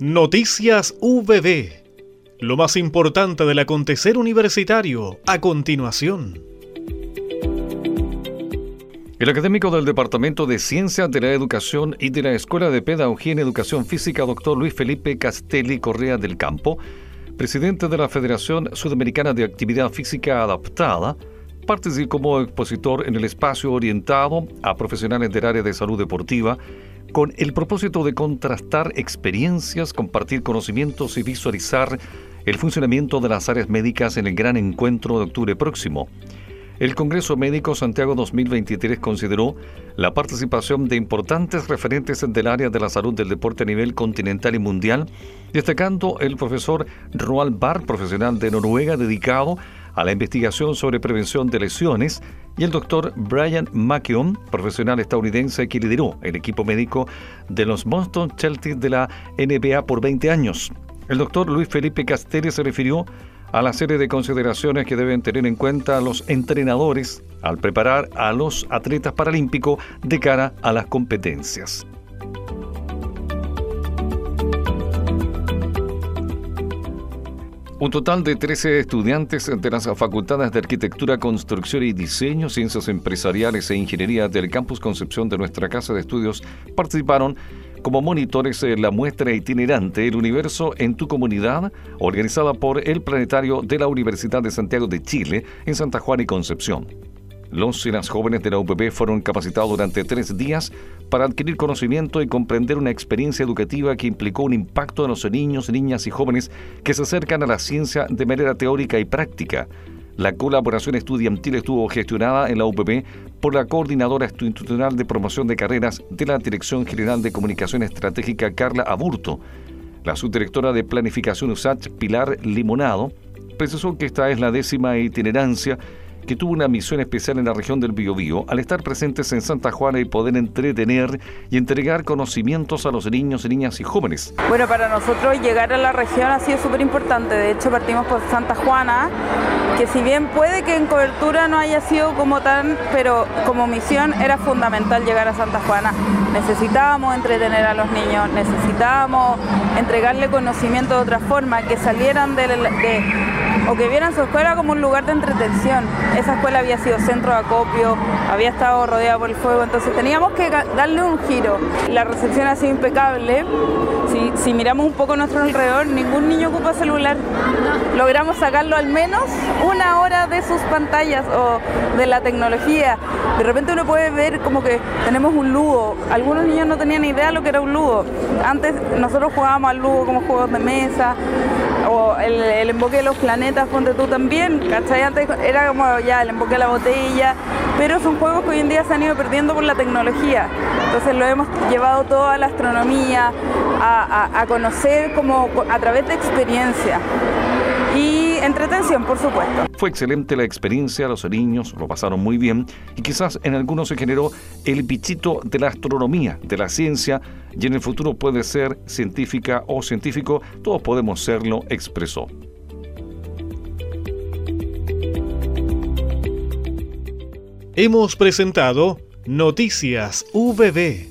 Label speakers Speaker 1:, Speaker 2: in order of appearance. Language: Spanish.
Speaker 1: Noticias VB. Lo más importante del acontecer universitario a continuación.
Speaker 2: El académico del Departamento de Ciencias de la Educación y de la Escuela de Pedagogía en Educación Física, doctor Luis Felipe Castelli Correa del Campo, presidente de la Federación Sudamericana de Actividad Física Adaptada, participó como expositor en el espacio orientado a profesionales del área de salud deportiva con el propósito de contrastar experiencias, compartir conocimientos y visualizar el funcionamiento de las áreas médicas en el gran encuentro de octubre próximo. El Congreso Médico Santiago 2023 consideró la participación de importantes referentes del área de la salud del deporte a nivel continental y mundial, destacando el profesor Roald Barr, profesional de Noruega dedicado a la investigación sobre prevención de lesiones, y el doctor Brian McKeown, profesional estadounidense que lideró el equipo médico de los Boston Celtics de la NBA por 20 años. El doctor Luis Felipe Castelli se refirió a la serie de consideraciones que deben tener en cuenta los entrenadores al preparar a los atletas paralímpicos de cara a las competencias. Un total de 13 estudiantes de las facultades de Arquitectura, Construcción y Diseño, Ciencias Empresariales e Ingeniería del Campus Concepción de nuestra Casa de Estudios participaron como monitores en la muestra itinerante El Universo en tu Comunidad, organizada por el Planetario de la Universidad de Santiago de Chile en Santa Juana y Concepción. Los y las jóvenes de la UPB fueron capacitados durante tres días para adquirir conocimiento y comprender una experiencia educativa que implicó un impacto en los niños, niñas y jóvenes que se acercan a la ciencia de manera teórica y práctica. La colaboración estudiantil estuvo gestionada en la UPB por la Coordinadora Institucional de Promoción de Carreras de la Dirección General de Comunicación Estratégica Carla Aburto. La subdirectora de Planificación USACH, Pilar Limonado, precisó que esta es la décima itinerancia que tuvo una misión especial en la región del Biobío al estar presentes en Santa Juana y poder entretener y entregar conocimientos a los niños, niñas y jóvenes.
Speaker 3: Bueno, para nosotros llegar a la región ha sido súper importante. De hecho, partimos por Santa Juana, que si bien puede que en cobertura no haya sido como tan, pero como misión era fundamental llegar a Santa Juana. Necesitábamos entretener a los niños, necesitábamos entregarle conocimiento de otra forma, que salieran de, o que vieran su escuela como un lugar de entretención. Esa escuela había sido centro de acopio, había estado rodeada por el fuego, entonces teníamos que darle un giro. La recepción ha sido impecable. Si, miramos un poco nuestro alrededor, ningún niño ocupa celular. Logramos sacarlo al menos una hora de sus pantallas o de la tecnología. De repente uno puede ver como que tenemos un ludo. Algunos niños no tenían idea de lo que era un ludo. Antes nosotros jugábamos al ludo como juegos de mesa o el, emboque de los planetas, ponte tú también, ¿cachai? Antes era como ya el emboque de la botella, pero son juegos que hoy en día se han ido perdiendo por la tecnología. Entonces lo hemos llevado toda la astronomía a, a conocer como a través de experiencia y entretención, por supuesto.
Speaker 2: Fue excelente la experiencia, los niños lo pasaron muy bien y quizás en algunos se generó el bichito de la astronomía, de la ciencia y en el futuro puede ser científica o científico, todos podemos serlo, expresó.
Speaker 1: Hemos presentado Noticias VB